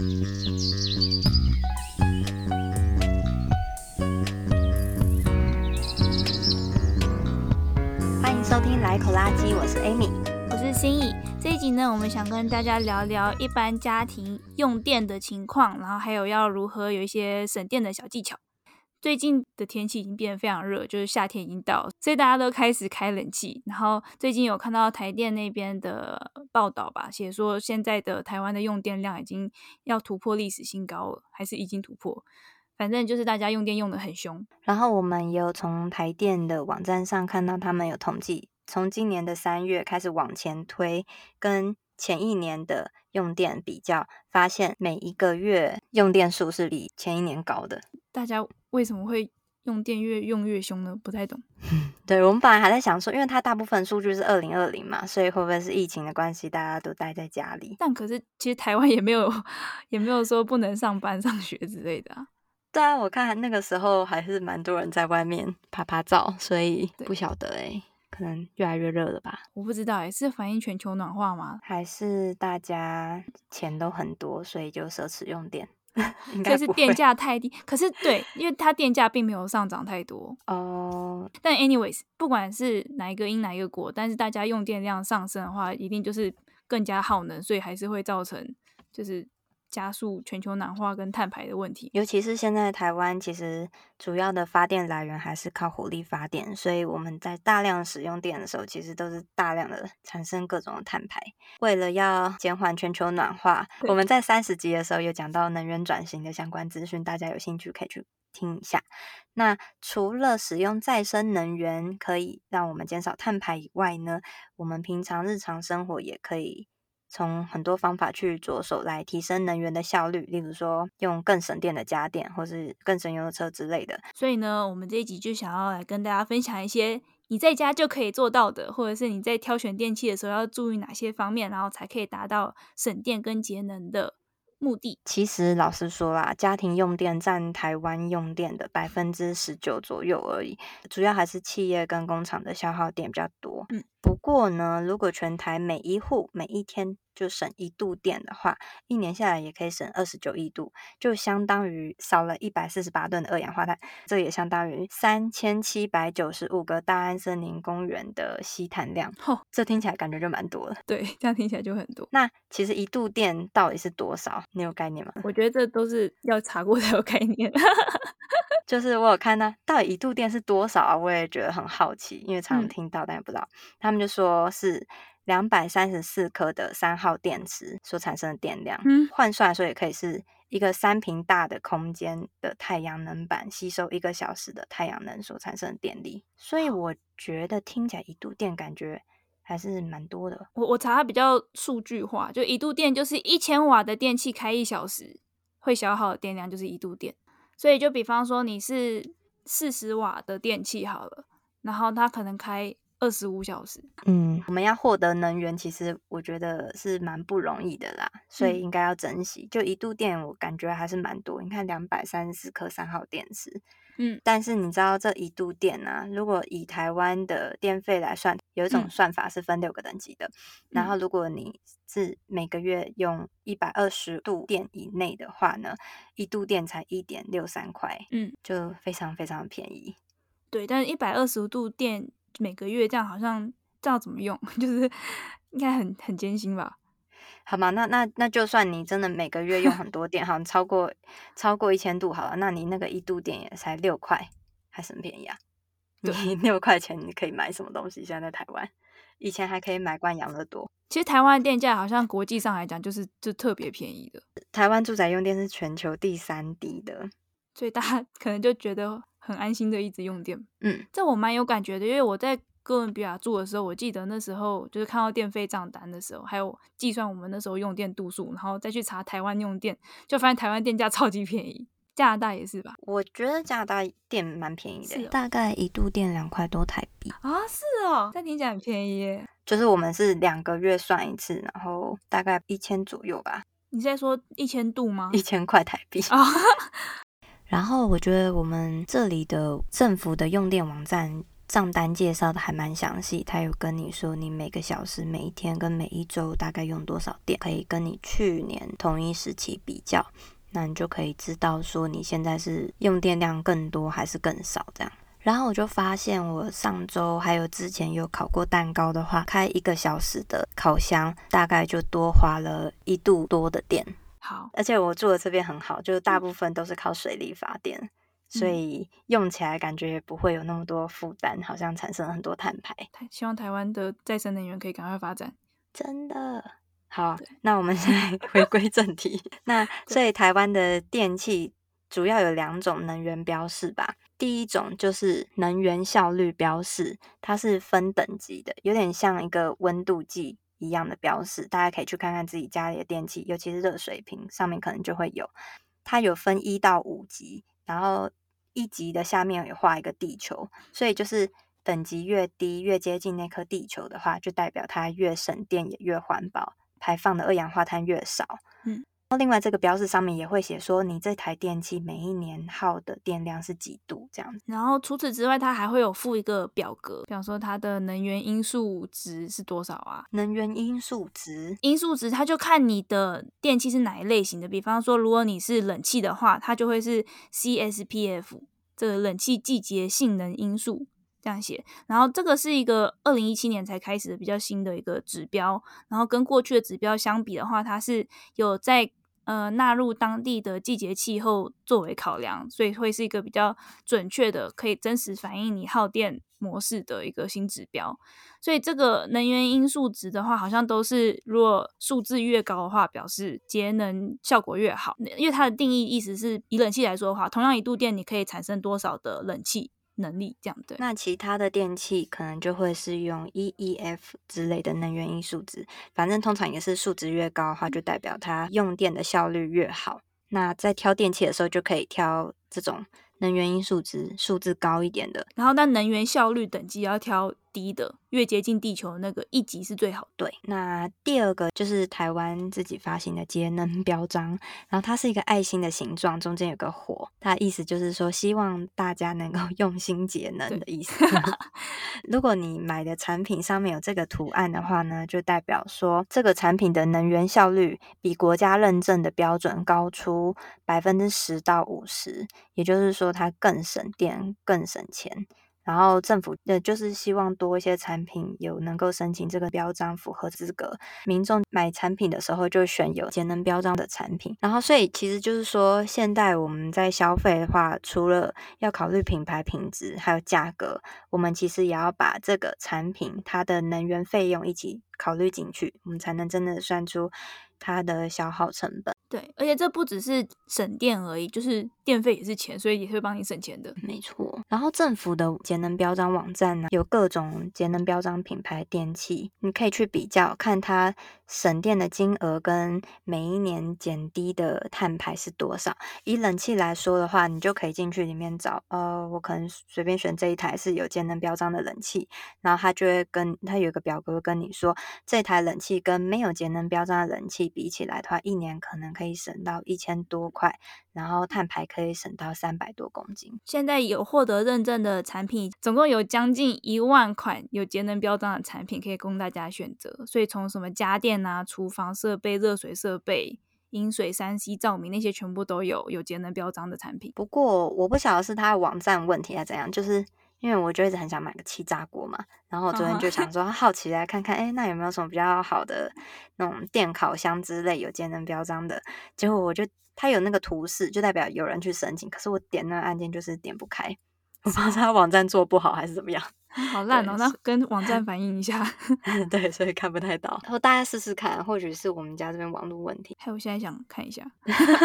欢迎收听来口垃圾，我是 Amy，我是心怡。这一集呢，我们想跟大家聊聊一般家庭用电的情况，然后还有要如何有一些省电的小技巧。最近的天气已经变得非常热，就是夏天已经到了，所以大家都开始开冷气。然后最近有看到台电那边的报道吧，写说现在的台湾的用电量已经要突破历史新高了，还是已经突破？反正就是大家用电用的很凶。然后我们也有从台电的网站上看到，他们有统计，从今年的三月开始往前推，跟前一年的用电比较，发现每一个月用电数是比前一年高的。大家为什么会用电越用越凶呢？不太懂。对，我们本来还在想说，因为它大部分数据是二零二零嘛，所以会不会是疫情的关系，大家都待在家里？但可是其实台湾也没有也没有说不能上班 上学之类的啊。对啊，我看那个时候还是蛮多人在外面拍拍照，所以不晓得诶，可能越来越热了吧？我不知道诶，是反映全球暖化吗？还是大家钱都很多，所以就奢侈用电？这是电价太低，可是对，因为它电价并没有上涨太多哦。Uh, 但 anyways，不管是哪一个因哪一个果，但是大家用电量上升的话，一定就是更加耗能，所以还是会造成就是。加速全球暖化跟碳排的问题，尤其是现在台湾其实主要的发电来源还是靠火力发电，所以我们在大量使用电的时候，其实都是大量的产生各种的碳排。为了要减缓全球暖化，我们在三十集的时候有讲到能源转型的相关资讯，大家有兴趣可以去听一下。那除了使用再生能源可以让我们减少碳排以外呢，我们平常日常生活也可以。从很多方法去着手来提升能源的效率，例如说用更省电的家电，或是更省油的车之类的。所以呢，我们这一集就想要来跟大家分享一些你在家就可以做到的，或者是你在挑选电器的时候要注意哪些方面，然后才可以达到省电跟节能的目的。其实老实说啦，家庭用电占台湾用电的百分之十九左右而已，主要还是企业跟工厂的消耗电比较多。嗯。不过呢，如果全台每一户每一天就省一度电的话，一年下来也可以省二十九亿度，就相当于少了一百四十八吨的二氧化碳。这也相当于三千七百九十五个大安森林公园的吸碳量。哦，这听起来感觉就蛮多了。对，这样听起来就很多。那其实一度电到底是多少？你有概念吗？我觉得这都是要查过才有概念。就是我有看到到底一度电是多少啊？我也觉得很好奇，因为常常听到，但也不知道。他们就说是两百三十四颗的三号电池所产生的电量，嗯，换算来说也可以是一个三平大的空间的太阳能板吸收一个小时的太阳能所产生的电力。所以我觉得听起来一度电感觉还是蛮多的。我我查它比较数据化，就一度电就是一千瓦的电器开一小时会消耗的电量就是一度电。所以，就比方说你是四十瓦的电器好了，然后它可能开二十五小时。嗯，我们要获得能源，其实我觉得是蛮不容易的啦，所以应该要珍惜。就一度电，我感觉还是蛮多。你看，两百三十四颗三号电池。嗯，但是你知道这一度电啊，如果以台湾的电费来算，有一种算法是分六个等级的。嗯、然后，如果你是每个月用一百二十度电以内的话呢，一度电才一点六三块，嗯，就非常非常便宜。对，但是一百二十度电每个月这样好像知道怎么用？就是应该很很艰辛吧。好吗？那那那就算你真的每个月用很多电，好像超过超过一千度好了，那你那个一度电也才六块，还是很便宜啊。对，你六块钱你可以买什么东西？现在在台湾，以前还可以买罐养乐多。其实台湾电价好像国际上来讲就是就特别便宜的。台湾住宅用电是全球第三低的，所以大家 可能就觉得很安心的一直用电。嗯，这我蛮有感觉的，因为我在。哥伦比亚住的时候，我记得那时候就是看到电费账单的时候，还有计算我们那时候用电度数，然后再去查台湾用电，就发现台湾电价超级便宜。加拿大也是吧？我觉得加拿大电蛮便宜的，哦、大概一度电两块多台币啊。是哦，但听起来很便宜耶。就是我们是两个月算一次，然后大概一千左右吧。你在说一千度吗？一千块台币啊。然后我觉得我们这里的政府的用电网站。账单介绍的还蛮详细，他有跟你说你每个小时、每一天跟每一周大概用多少电，可以跟你去年同一时期比较，那你就可以知道说你现在是用电量更多还是更少这样。然后我就发现，我上周还有之前有烤过蛋糕的话，开一个小时的烤箱，大概就多花了一度多的电。好，而且我住的这边很好，就是大部分都是靠水力发电。所以用起来感觉也不会有那么多负担，好像产生了很多碳排。希望台湾的再生能源可以赶快发展。真的好，那我们现在 回归正题。那 所以台湾的电器主要有两种能源标示吧。第一种就是能源效率标示，它是分等级的，有点像一个温度计一样的标识。大家可以去看看自己家里的电器，尤其是热水瓶上面可能就会有。它有分一到五级，然后。一级的下面有画一个地球，所以就是等级越低，越接近那颗地球的话，就代表它越省电也越环保，排放的二氧化碳越少。嗯。另外，这个标示上面也会写说，你这台电器每一年耗的电量是几度这样子。然后除此之外，它还会有附一个表格，比方说它的能源因素值是多少啊？能源因素值，因素值，它就看你的电器是哪一类型的。比方说，如果你是冷气的话，它就会是 CSPF 这个冷气季节性能因素这样写。然后这个是一个二零一七年才开始的比较新的一个指标。然后跟过去的指标相比的话，它是有在呃，纳入当地的季节气候作为考量，所以会是一个比较准确的，可以真实反映你耗电模式的一个新指标。所以这个能源因素值的话，好像都是如果数字越高的话，表示节能效果越好。因为它的定义意思是以冷气来说的话，同样一度电，你可以产生多少的冷气。能力这样对，那其他的电器可能就会是用 EEF 之类的能源因数值，反正通常也是数值越高的话，就代表它用电的效率越好。那在挑电器的时候，就可以挑这种。能源因数值数字高一点的，然后那能源效率等级要挑低的，越接近地球的那个一级是最好。对，那第二个就是台湾自己发行的节能标章，然后它是一个爱心的形状，中间有个火，它意思就是说希望大家能够 用心节能的意思。如果你买的产品上面有这个图案的话呢，就代表说这个产品的能源效率比国家认证的标准高出百分之十到五十，也就是说。它更省电、更省钱，然后政府呃就是希望多一些产品有能够申请这个标章，符合资格。民众买产品的时候就选有节能标章的产品。然后，所以其实就是说，现在我们在消费的话，除了要考虑品牌品质，还有价格，我们其实也要把这个产品它的能源费用一起考虑进去，我们才能真的算出它的消耗成本。对，而且这不只是省电而已，就是电费也是钱，所以也会帮你省钱的。没错。然后政府的节能标章网站呢，有各种节能标章品牌电器，你可以去比较，看它省电的金额跟每一年减低的碳排是多少。以冷气来说的话，你就可以进去里面找，呃，我可能随便选这一台是有节能标章的冷气，然后它就会跟它有一个表格跟你说，这台冷气跟没有节能标章的冷气比起来的话，一年可能可以省到一千多块，然后碳排可以省到三百多公斤。现在有获得认证的产品，总共有将近一万款有节能标章的产品可以供大家选择。所以从什么家电啊、厨房设备、热水设备、饮水、三 C 照明那些，全部都有有节能标章的产品。不过我不晓得是它的网站问题还是怎样，就是。因为我就一直很想买个气炸锅嘛，然后我昨天就 想说好奇来看看，哎，那有没有什么比较好的那种电烤箱之类有节能标章的？结果我就它有那个图示，就代表有人去申请，可是我点那个按键就是点不开，我不知道他网站做不好还是怎么样，好烂哦！那跟网站反映一下，对，所以看不太到。然后大家试试看，或许是我们家这边网络问题。还有，我现在想看一下。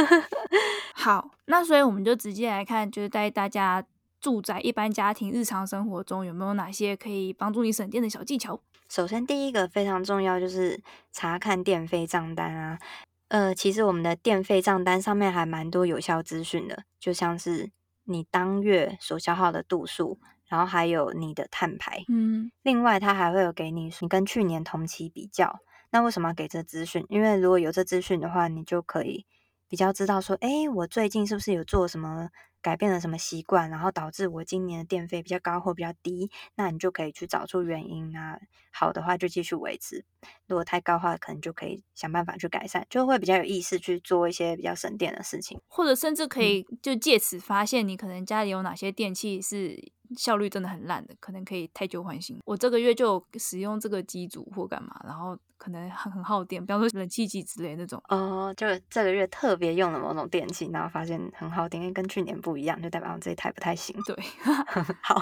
好，那所以我们就直接来看，就是带大家。住宅一般家庭日常生活中有没有哪些可以帮助你省电的小技巧？首先，第一个非常重要就是查看电费账单啊。呃，其实我们的电费账单上面还蛮多有效资讯的，就像是你当月所消耗的度数，然后还有你的碳排。嗯，另外它还会有给你你跟去年同期比较。那为什么要给这资讯？因为如果有这资讯的话，你就可以比较知道说，哎，我最近是不是有做什么？改变了什么习惯，然后导致我今年的电费比较高或比较低，那你就可以去找出原因啊。好的话就继续维持，如果太高的话，可能就可以想办法去改善，就会比较有意识去做一些比较省电的事情，或者甚至可以就借此发现你可能家里有哪些电器是。效率真的很烂的，可能可以太旧换新。我这个月就使用这个机组或干嘛，然后可能很很耗电，比方说冷气机之类那种。哦，就这个月特别用了某种电器，然后发现很耗电，因为跟去年不一样，就代表这一台不太行。对，好。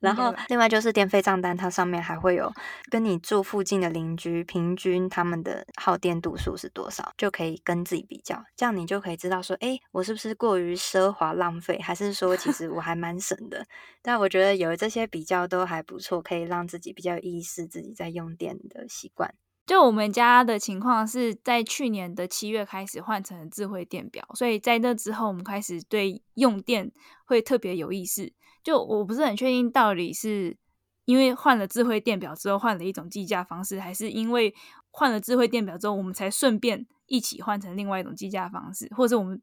然后另外就是电费账单，它上面还会有跟你住附近的邻居平均他们的耗电度数是多少，就可以跟自己比较，这样你就可以知道说，哎，我是不是过于奢华浪费，还是说其实我还蛮省的。但我觉得有这些比较都还不错，可以让自己比较有意识自己在用电的习惯。就我们家的情况是在去年的七月开始换成智慧电表，所以在那之后我们开始对用电会特别有意识。就我不是很确定到底是因为换了智慧电表之后换了一种计价方式，还是因为换了智慧电表之后我们才顺便一起换成另外一种计价方式，或者我们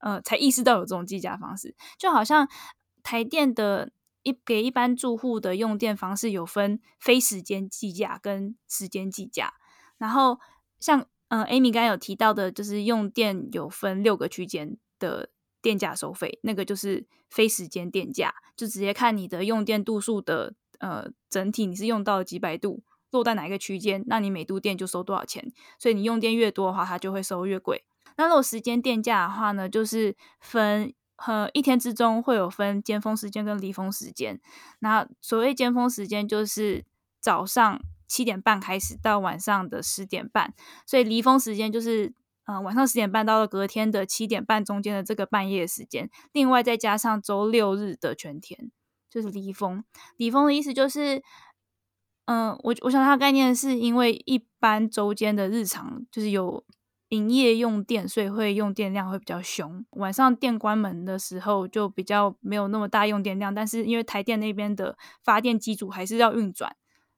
呃才意识到有这种计价方式，就好像台电的。一给一般住户的用电方式有分非时间计价跟时间计价，然后像呃，Amy 刚刚有提到的，就是用电有分六个区间的电价收费，那个就是非时间电价，就直接看你的用电度数的呃整体你是用到几百度，落在哪一个区间，那你每度电就收多少钱，所以你用电越多的话，它就会收越贵。那如果时间电价的话呢，就是分。和一天之中会有分尖峰时间跟离峰时间。那所谓尖峰时间就是早上七点半开始到晚上的十点半，所以离峰时间就是、呃、晚上十点半到了隔天的七点半中间的这个半夜时间。另外再加上周六日的全天，就是离峰。离峰的意思就是，嗯、我我想它概念是因为一般周间的日常就是有。营业用电，所以会用电量会比较凶。晚上电关门的时候就比较没有那么大用电量，但是因为台电那边的发电机组还是要运转，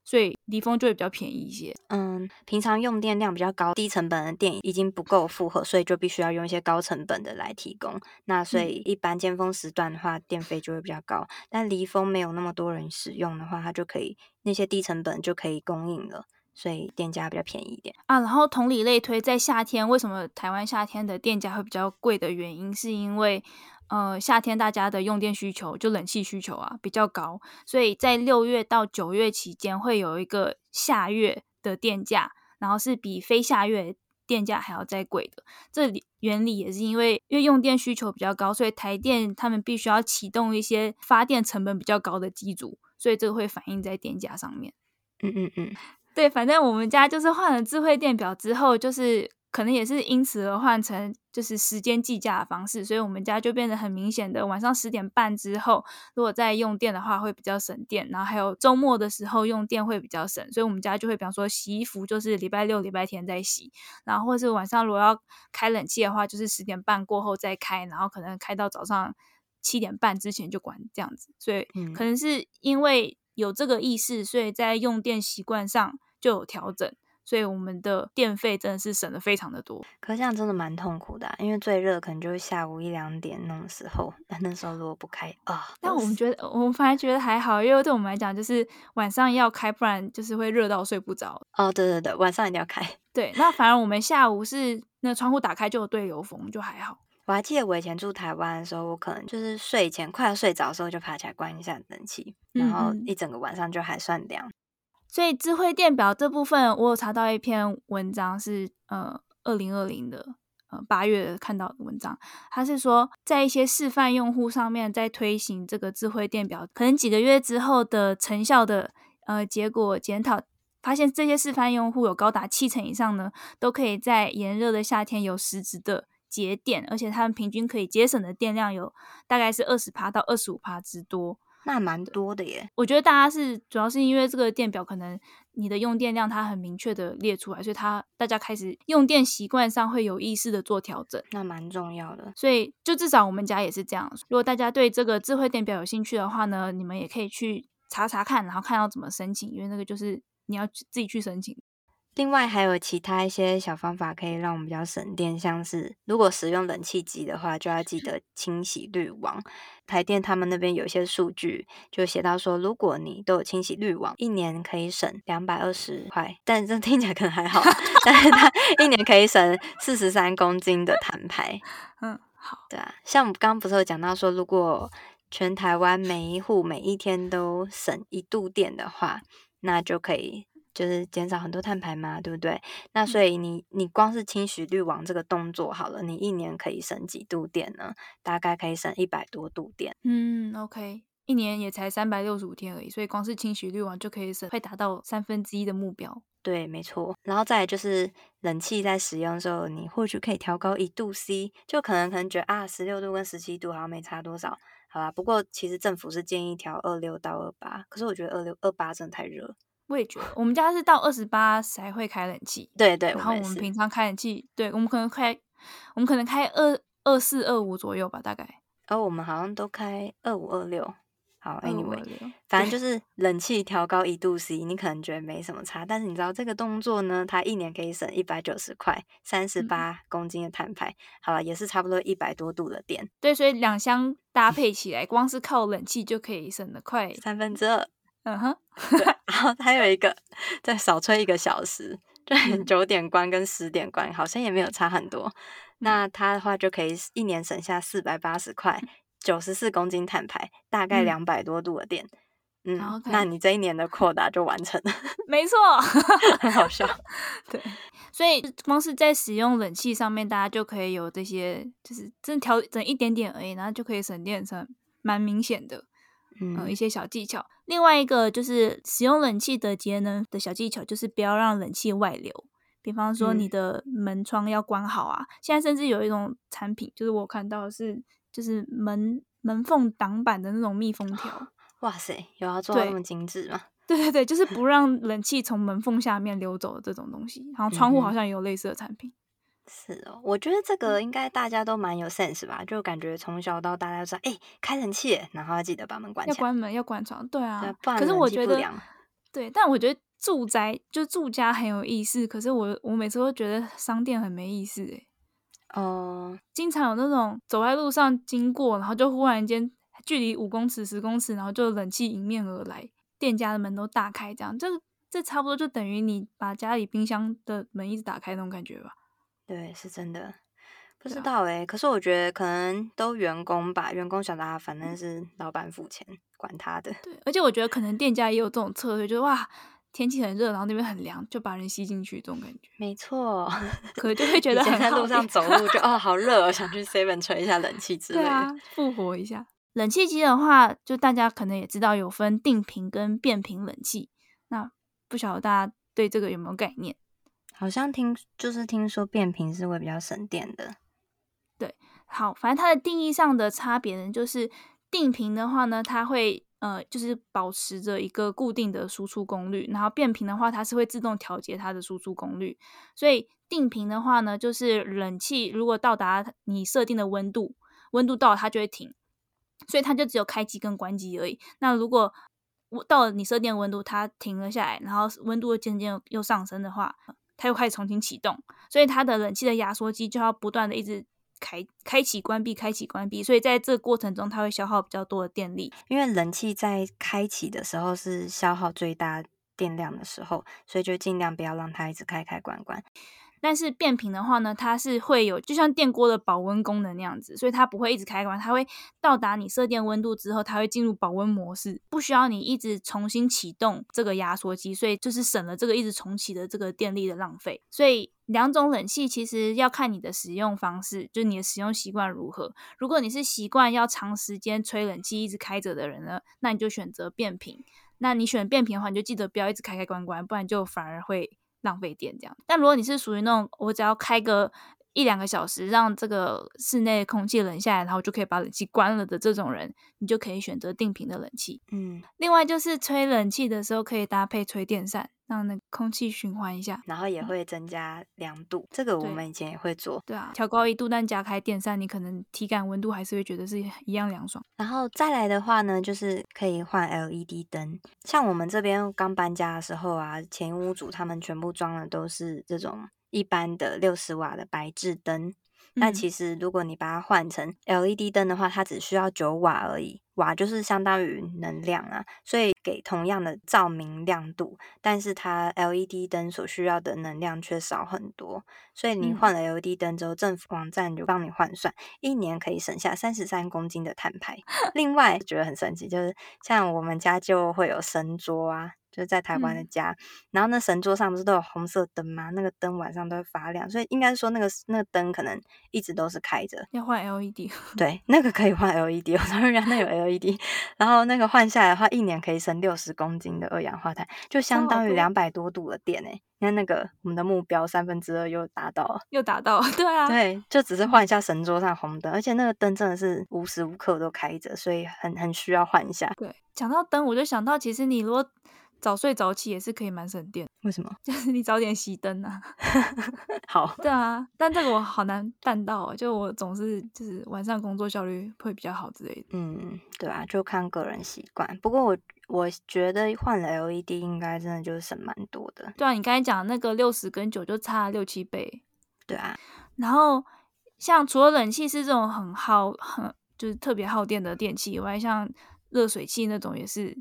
所以离峰就会比较便宜一些。嗯，平常用电量比较高、低成本的电已经不够负荷，所以就必须要用一些高成本的来提供。那所以一般尖峰时段的话，电费就会比较高。但离峰没有那么多人使用的话，它就可以那些低成本就可以供应了。所以电价比较便宜一点啊，然后同理类推，在夏天为什么台湾夏天的电价会比较贵的原因，是因为呃夏天大家的用电需求就冷气需求啊比较高，所以在六月到九月期间会有一个夏月的电价，然后是比非夏月电价还要再贵的。这里原理也是因为因为用电需求比较高，所以台电他们必须要启动一些发电成本比较高的机组，所以这个会反映在电价上面。嗯嗯嗯。对，反正我们家就是换了智慧电表之后，就是可能也是因此而换成就是时间计价的方式，所以我们家就变得很明显的晚上十点半之后，如果在用电的话会比较省电，然后还有周末的时候用电会比较省，所以我们家就会比方说洗衣服就是礼拜六、礼拜天再洗，然后或是晚上如果要开冷气的话，就是十点半过后再开，然后可能开到早上七点半之前就关这样子，所以可能是因为有这个意识，所以在用电习惯上。就有调整，所以我们的电费真的是省的非常的多。可是这样真的蛮痛苦的啊，因为最热可能就是下午一两点那种时候，那那时候如果不开啊，但我们觉得我们反而觉得还好，因为对我们来讲就是晚上要开，不然就是会热到睡不着。哦，对对对，晚上一定要开。对，那反而我们下午是那窗户打开就有对流风，就还好。我还记得我以前住台湾的时候，我可能就是睡前快要睡着的时候就爬起来关一下冷气，然后一整个晚上就还算凉。所以智慧电表这部分，我有查到一篇文章是呃二零二零的呃八月看到的文章，他是说在一些示范用户上面在推行这个智慧电表，可能几个月之后的成效的呃结果检讨，发现这些示范用户有高达七成以上呢，都可以在炎热的夏天有实质的节电，而且他们平均可以节省的电量有大概是二十帕到二十五帕之多。那蛮多的耶，我觉得大家是主要是因为这个电表可能你的用电量它很明确的列出来，所以它大家开始用电习惯上会有意识的做调整，那蛮重要的。所以就至少我们家也是这样。如果大家对这个智慧电表有兴趣的话呢，你们也可以去查查看，然后看要怎么申请，因为那个就是你要自己去申请。另外还有其他一些小方法可以让我们比较省电，像是如果使用冷气机的话，就要记得清洗滤网。台电他们那边有一些数据，就写到说，如果你都有清洗滤网，一年可以省两百二十块，但这听起来可能还好，但是它一年可以省四十三公斤的碳排。嗯，好，对啊，像我们刚刚不是有讲到说，如果全台湾每一户每一天都省一度电的话，那就可以。就是减少很多碳排嘛，对不对？那所以你你光是清洗滤网这个动作好了，你一年可以省几度电呢？大概可以省一百多度电。嗯，OK，一年也才三百六十五天而已，所以光是清洗滤网就可以省，会达到三分之一的目标。对，没错。然后再来就是冷气在使用的时候，你或许可以调高一度 C，就可能可能觉得啊，十六度跟十七度好像没差多少，好吧？不过其实政府是建议调二六到二八，可是我觉得二六二八真的太热。我也觉得，我们家是到二十八才会开冷气。对对，然后我们平常开冷气，对，我们可能开，我们可能开二二四二五左右吧，大概。而、哦、我们好像都开二五二六。好，Anyway，反正就是冷气调高一度 C，你可能觉得没什么差，但是你知道这个动作呢，它一年可以省一百九十块，三十八公斤的碳排。嗯、好了，也是差不多一百多度的电。对，所以两箱搭配起来，光是靠冷气就可以省得快三分之二。嗯哼，对，然后还有一个再少吹一个小时，对九点关跟十点关，好像也没有差很多。那它的话就可以一年省下四百八十块，九十四公斤碳排，大概两百多度的电。嗯，嗯 Okay. 那你这一年的扩大就完成了。没错，很好笑。对，所以光是在使用冷气上面，大家就可以有这些，就是真调整一点点而已，然后就可以省电，省蛮明显的。嗯，一些小技巧。另外一个就是使用冷气的节能的小技巧，就是不要让冷气外流。比方说，你的门窗要关好啊。嗯、现在甚至有一种产品，就是我看到是，就是门门缝挡板的那种密封条。哇塞，有要做到那么精致吗？对对对，就是不让冷气从门缝下面流走的这种东西。然后窗户好像也有类似的产品。是哦，我觉得这个应该大家都蛮有 sense 吧，就感觉从小到大家都说，哎、欸，开冷气，然后要记得把门关起来，要关门，要关窗，对啊。不然可是我觉得。对，但我觉得住宅就住家很有意思，可是我我每次都觉得商店很没意思，哎。哦。经常有那种走在路上经过，然后就忽然间距离五公尺、十公尺，然后就冷气迎面而来，店家的门都大开，这样，这这差不多就等于你把家里冰箱的门一直打开那种感觉吧。对，是真的，不知道哎。啊、可是我觉得可能都员工吧，员工想他，反正是老板付钱，管他的。对，而且我觉得可能店家也有这种策略，就是哇，天气很热，然后那边很凉，就把人吸进去，这种感觉。没错，可能就会觉得很在路上走路就哦，好热，我想去 Seven 吹一下冷气之类的。复活一下。冷气机的话，就大家可能也知道有分定频跟变频冷气，那不晓得大家对这个有没有概念？好像听就是听说变频是会比较省电的，对，好，反正它的定义上的差别呢，就是定频的话呢，它会呃就是保持着一个固定的输出功率，然后变频的话，它是会自动调节它的输出功率。所以定频的话呢，就是冷气如果到达你设定的温度，温度到了它就会停，所以它就只有开机跟关机而已。那如果我到了你设定温度，它停了下来，然后温度渐渐又上升的话，它又开始重新启动，所以它的冷气的压缩机就要不断的一直开开启关闭开启关闭，所以在这个过程中它会消耗比较多的电力。因为冷气在开启的时候是消耗最大电量的时候，所以就尽量不要让它一直开开关关。但是变频的话呢，它是会有就像电锅的保温功能那样子，所以它不会一直开关，它会到达你设定温度之后，它会进入保温模式，不需要你一直重新启动这个压缩机，所以就是省了这个一直重启的这个电力的浪费。所以两种冷气其实要看你的使用方式，就是你的使用习惯如何。如果你是习惯要长时间吹冷气一直开着的人呢，那你就选择变频。那你选变频的话，你就记得不要一直开开关关，不然就反而会。浪费电这样，但如果你是属于那种我只要开个一两个小时让这个室内空气冷下来，然后就可以把冷气关了的这种人，你就可以选择定频的冷气。嗯，另外就是吹冷气的时候可以搭配吹电扇，让那空气循环一下，然后也会增加凉度。嗯、这个我们以前也会做。对啊，调高一度，但加开电扇，你可能体感温度还是会觉得是一样凉爽。然后再来的话呢，就是可以换 LED 灯。像我们这边刚搬家的时候啊，前屋主他们全部装的都是这种。一般的六十瓦的白炽灯，那其实如果你把它换成 LED 灯的话，它只需要九瓦而已，瓦就是相当于能量啊，所以给同样的照明亮度，但是它 LED 灯所需要的能量却少很多，所以你换了 LED 灯之后，政府网站就帮你换算，一年可以省下三十三公斤的碳排。另外觉得很神奇，就是像我们家就会有神桌啊。就在台湾的家，嗯、然后那神桌上不是都有红色灯吗？那个灯晚上都会发亮，所以应该说那个那个灯可能一直都是开着。要换 LED，对，那个可以换 LED。我当然那有 LED，然后那个换下来的话，一年可以省六十公斤的二氧化碳，就相当于两百多度的电诶。你看那个我们的目标三分之二又达到了，又达到了，对啊，对，就只是换一下神桌上红灯，而且那个灯真的是无时无刻都开着，所以很很需要换一下。对，讲到灯，我就想到其实你如果早睡早起也是可以蛮省电，为什么？就是你早点熄灯啊。好。对啊，但这个我好难办到啊，就我总是就是晚上工作效率会比较好之类的。嗯，对啊，就看个人习惯。不过我我觉得换了 LED 应该真的就是省蛮多的。对啊，你刚才讲那个六十跟九就差六七倍。对啊，然后像除了冷气是这种很耗很就是特别耗电的电器以外，像热水器那种也是。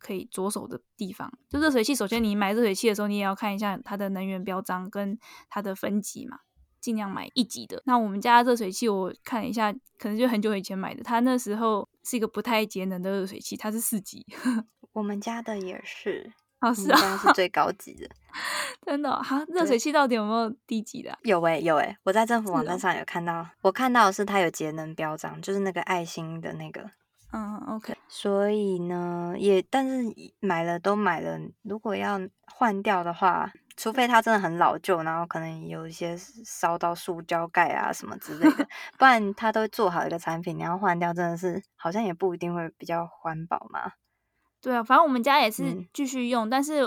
可以着手的地方，就热水器。首先，你买热水器的时候，你也要看一下它的能源标章跟它的分级嘛，尽量买一级的。那我们家热水器，我看了一下，可能就很久以前买的，它那时候是一个不太节能的热水器，它是四级。我们家的也是，哦，是啊，是最高级的。真的哈、哦？热水器到底有没有低级的、啊？有诶、欸、有诶、欸、我在政府网站上有看到，哦、我看到的是它有节能标章，就是那个爱心的那个。嗯，OK。所以呢，也但是买了都买了，如果要换掉的话，除非它真的很老旧，然后可能有一些烧到塑胶盖啊什么之类的，不然它都做好一个产品，你要换掉，真的是好像也不一定会比较环保嘛。对啊，反正我们家也是继续用，嗯、但是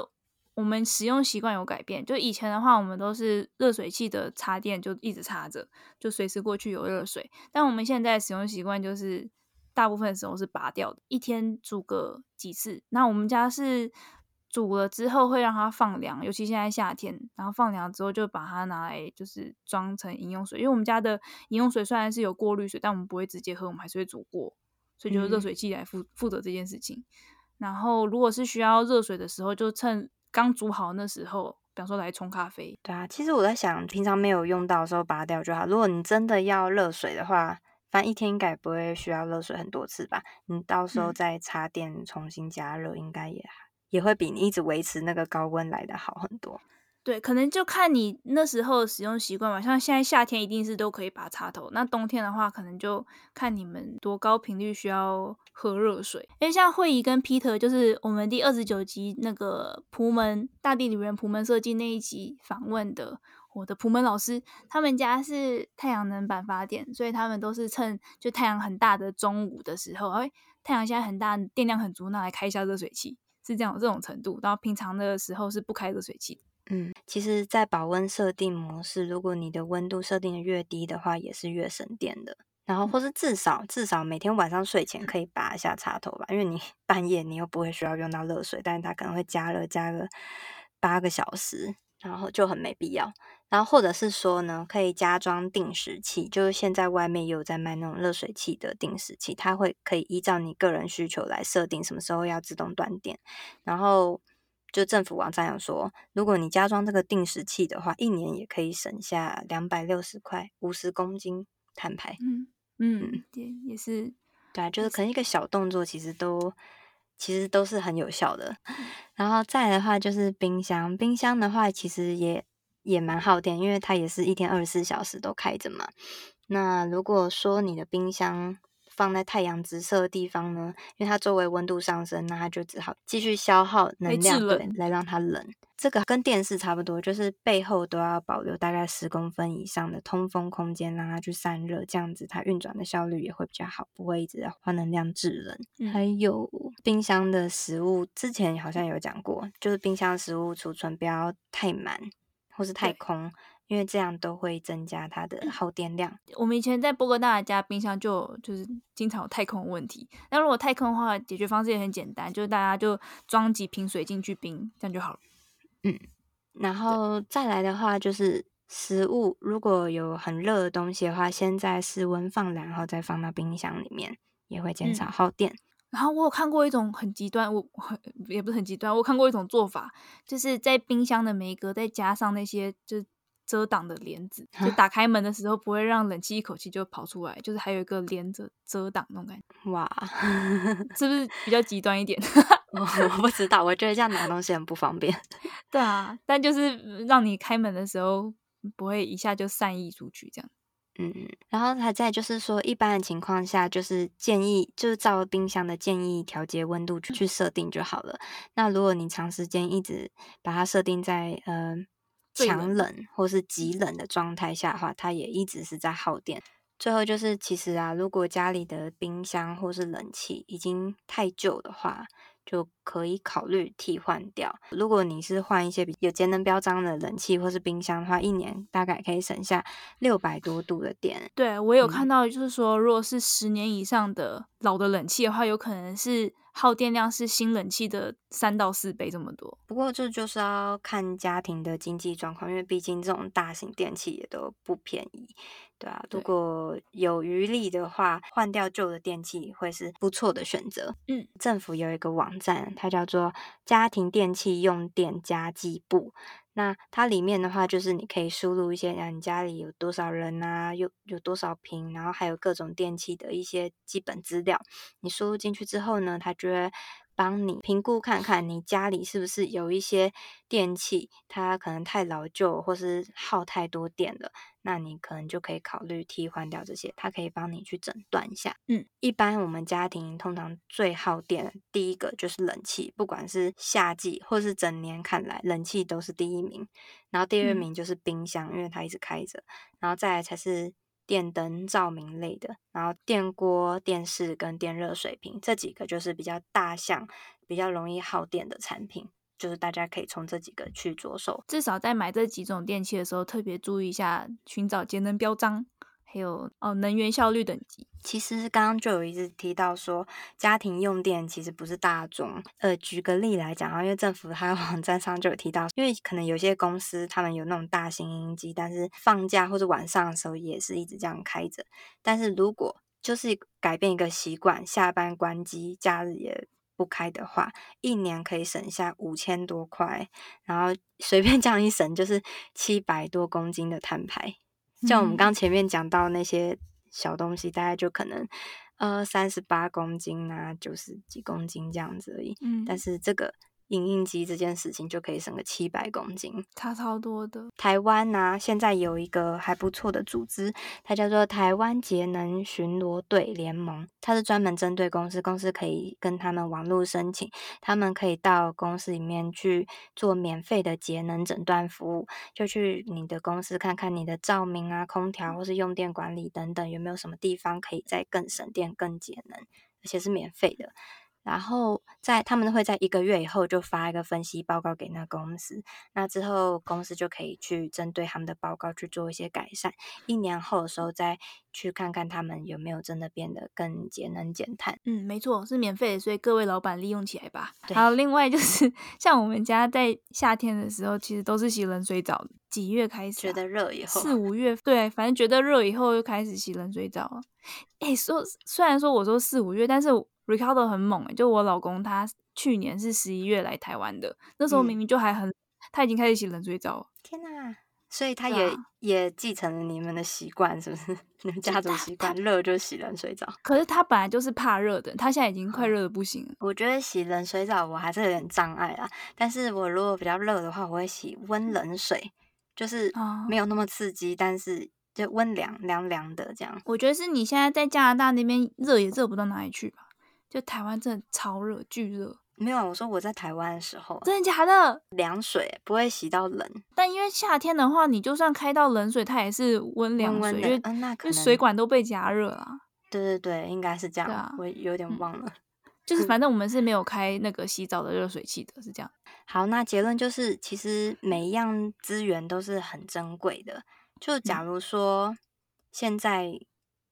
我们使用习惯有改变。就以前的话，我们都是热水器的插电就一直插着，就随时过去有热水。但我们现在使用习惯就是。大部分的时候是拔掉的，一天煮个几次。那我们家是煮了之后会让它放凉，尤其现在夏天，然后放凉之后就把它拿来就是装成饮用水。因为我们家的饮用水虽然是有过滤水，但我们不会直接喝，我们还是会煮过，所以就是热水器来负负责这件事情。然后如果是需要热水的时候，就趁刚煮好那时候，比方说来冲咖啡。对啊，其实我在想，平常没有用到的时候拔掉就好。如果你真的要热水的话。反正一天应该也不会需要热水很多次吧？你到时候再插电重新加热，应该也也会比你一直维持那个高温来的好很多。对，可能就看你那时候的使用习惯吧。像现在夏天一定是都可以拔插头，那冬天的话，可能就看你们多高频率需要喝热水。因为像慧仪跟 Peter，就是我们第二十九集那个朴门大地女人仆门设计那一集访问的。我的普门老师，他们家是太阳能板发电，所以他们都是趁就太阳很大的中午的时候，哎，太阳现在很大，电量很足，那来开一下热水器，是这样这种程度。然后平常的时候是不开热水器。嗯，其实，在保温设定模式，如果你的温度设定的越低的话，也是越省电的。然后，或是至少至少每天晚上睡前可以拔一下插头吧，因为你 半夜你又不会需要用到热水，但是它可能会加热加个八个小时，然后就很没必要。然后或者是说呢，可以加装定时器，就是现在外面也有在卖那种热水器的定时器，它会可以依照你个人需求来设定什么时候要自动断电。然后就政府网站有说，如果你加装这个定时器的话，一年也可以省下两百六十块五十公斤碳排。嗯嗯，也、是，对啊，就是可能一个小动作，其实都其实都是很有效的。然后再来的话就是冰箱，冰箱的话其实也。也蛮耗电，因为它也是一天二十四小时都开着嘛。那如果说你的冰箱放在太阳直射的地方呢，因为它周围温度上升，那它就只好继续消耗能量，对，来让它冷。这个跟电视差不多，就是背后都要保留大概十公分以上的通风空间，让它去散热，这样子它运转的效率也会比较好，不会一直在花能量制冷。嗯、还有冰箱的食物，之前好像有讲过，就是冰箱食物储存不要太满或是太空。因为这样都会增加它的耗电量。我们以前在波哥大家冰箱就就是经常有太空问题。那如果太空的话，解决方式也很简单，就是大家就装几瓶水进去冰，这样就好了。嗯，然后再来的话就是食物，如果有很热的东西的话，先在室温放凉，然后再放到冰箱里面，也会减少耗电。嗯。然后我有看过一种很极端，我很也不是很极端，我看过一种做法，就是在冰箱的每一格再加上那些就是。遮挡的帘子，就打开门的时候不会让冷气一口气就跑出来，就是还有一个帘子遮挡那种感觉。哇，是不是比较极端一点？我我不知道，我觉得这样拿东西很不方便。对啊，但就是让你开门的时候不会一下就散溢出去这样。嗯，然后还在就是说，一般的情况下，就是建议就是照冰箱的建议调节温度去设定就好了。那如果你长时间一直把它设定在呃。强冷或是极冷的状态下的话，它也一直是在耗电。最后就是，其实啊，如果家里的冰箱或是冷气已经太旧的话，就可以考虑替换掉。如果你是换一些有节能标章的冷气或是冰箱的话，一年大概可以省下六百多度的电。对，我有看到，就是说，如果是十年以上的老的冷气的话，有可能是。耗电量是新冷气的三到四倍这么多，不过这就是要看家庭的经济状况，因为毕竟这种大型电器也都不便宜，对啊，对，如果有余力的话，换掉旧的电器会是不错的选择。嗯，政府有一个网站，它叫做家庭电器用电家计簿。那它里面的话，就是你可以输入一些，你家里有多少人啊，有有多少平，然后还有各种电器的一些基本资料。你输入进去之后呢，它就会帮你评估看看你家里是不是有一些电器，它可能太老旧或是耗太多电了。那你可能就可以考虑替换掉这些，它可以帮你去诊断一下。嗯，一般我们家庭通常最耗电的第一个就是冷气，不管是夏季或是整年看来，冷气都是第一名。然后第二名就是冰箱，嗯、因为它一直开着。然后再来才是电灯、照明类的。然后电锅、电视跟电热水瓶这几个就是比较大项、比较容易耗电的产品。就是大家可以从这几个去着手，至少在买这几种电器的时候，特别注意一下，寻找节能标章，还有哦能源效率等级。其实刚刚就有一直提到说，家庭用电其实不是大众。呃，举个例来讲啊，因为政府它网站上就有提到，因为可能有些公司他们有那种大型音机，但是放假或者晚上的时候也是一直这样开着。但是如果就是改变一个习惯，下班关机，假日也。不开的话，一年可以省下五千多块，然后随便这样一省就是七百多公斤的碳排。像我们刚前面讲到那些小东西，大概就可能呃三十八公斤啊，九十几公斤这样子而已。嗯，但是这个。影印机这件事情就可以省个七百公斤，差超多的。台湾呢、啊，现在有一个还不错的组织，它叫做台湾节能巡逻队联盟，它是专门针对公司，公司可以跟他们网络申请，他们可以到公司里面去做免费的节能诊断服务，就去你的公司看看你的照明啊、空调或是用电管理等等，有没有什么地方可以再更省电、更节能，而且是免费的。然后在他们会在一个月以后就发一个分析报告给那公司，那之后公司就可以去针对他们的报告去做一些改善。一年后的时候再去看看他们有没有真的变得更节能减碳。嗯，没错，是免费的，所以各位老板利用起来吧。对。还有另外就是，像我们家在夏天的时候，其实都是洗冷水澡。几月开始、啊？觉得热以后。四五月，对，反正觉得热以后又开始洗冷水澡了。哎，说虽然说我说四五月，但是。Ricardo 很猛诶，就我老公他去年是十一月来台湾的，那时候明明就还很，嗯、他已经开始洗冷水澡。天哪！所以他也、啊、也继承了你们的习惯，是不是？你们家族习惯，热就洗冷水澡。可是他本来就是怕热的，他现在已经快热的不行了。我觉得洗冷水澡我还是有点障碍啦，但是我如果比较热的话，我会洗温冷水，就是没有那么刺激，但是就温凉凉凉的这样。我觉得是你现在在加拿大那边热也热不到哪里去吧。就台湾真的超热，巨热。没有，我说我在台湾的时候，真的假的？凉水不会洗到冷，但因为夏天的话，你就算开到冷水，它也是温凉水，因为、嗯、那可能水管都被加热了。对对对，应该是这样。啊、我有点忘了、嗯，就是反正我们是没有 开那个洗澡的热水器的，是这样。好，那结论就是，其实每一样资源都是很珍贵的。就假如说现在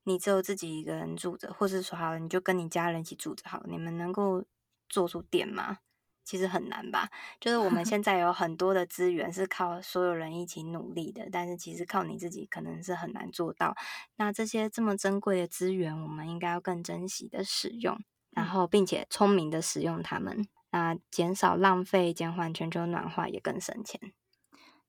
你只有自己一个人住着，或是说好了，你就跟你家人一起住着，好，你们能够。做出电吗？其实很难吧。就是我们 现在有很多的资源是靠所有人一起努力的，但是其实靠你自己可能是很难做到。那这些这么珍贵的资源，我们应该要更珍惜的使用，然后并且聪明的使用它们，那减少浪费，减缓全球暖化，也更省钱。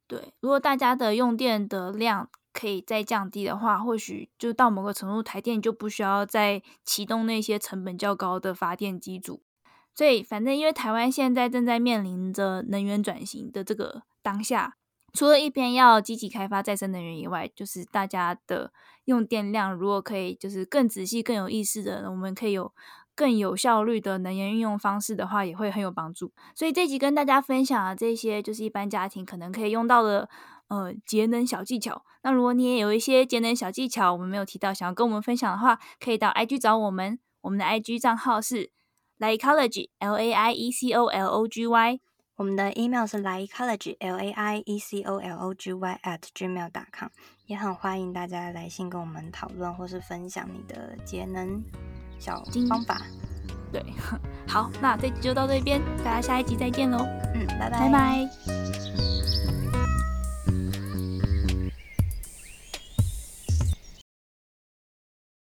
对，如果大家的用电的量可以再降低的话，或许就到某个程度，台电就不需要再启动那些成本较高的发电机组。所以，反正因为台湾现在正在面临着能源转型的这个当下，除了一边要积极开发再生能源以外，就是大家的用电量如果可以就是更仔细、更有意识的，我们可以有更有效率的能源运用方式的话，也会很有帮助。所以这集跟大家分享的这些，就是一般家庭可能可以用到的呃节能小技巧。那如果你也有一些节能小技巧，我们没有提到，想要跟我们分享的话，可以到 IG 找我们，我们的 IG 账号是。Laiecology L A I E C O L O G Y，我们的 email 是 Laiecology L A I E C O L O G Y at gmail.com，也很欢迎大家来信跟我们讨论或是分享你的节能小方法。对，好，那这集就到这边，大家下一集再见喽。嗯，拜拜。拜拜。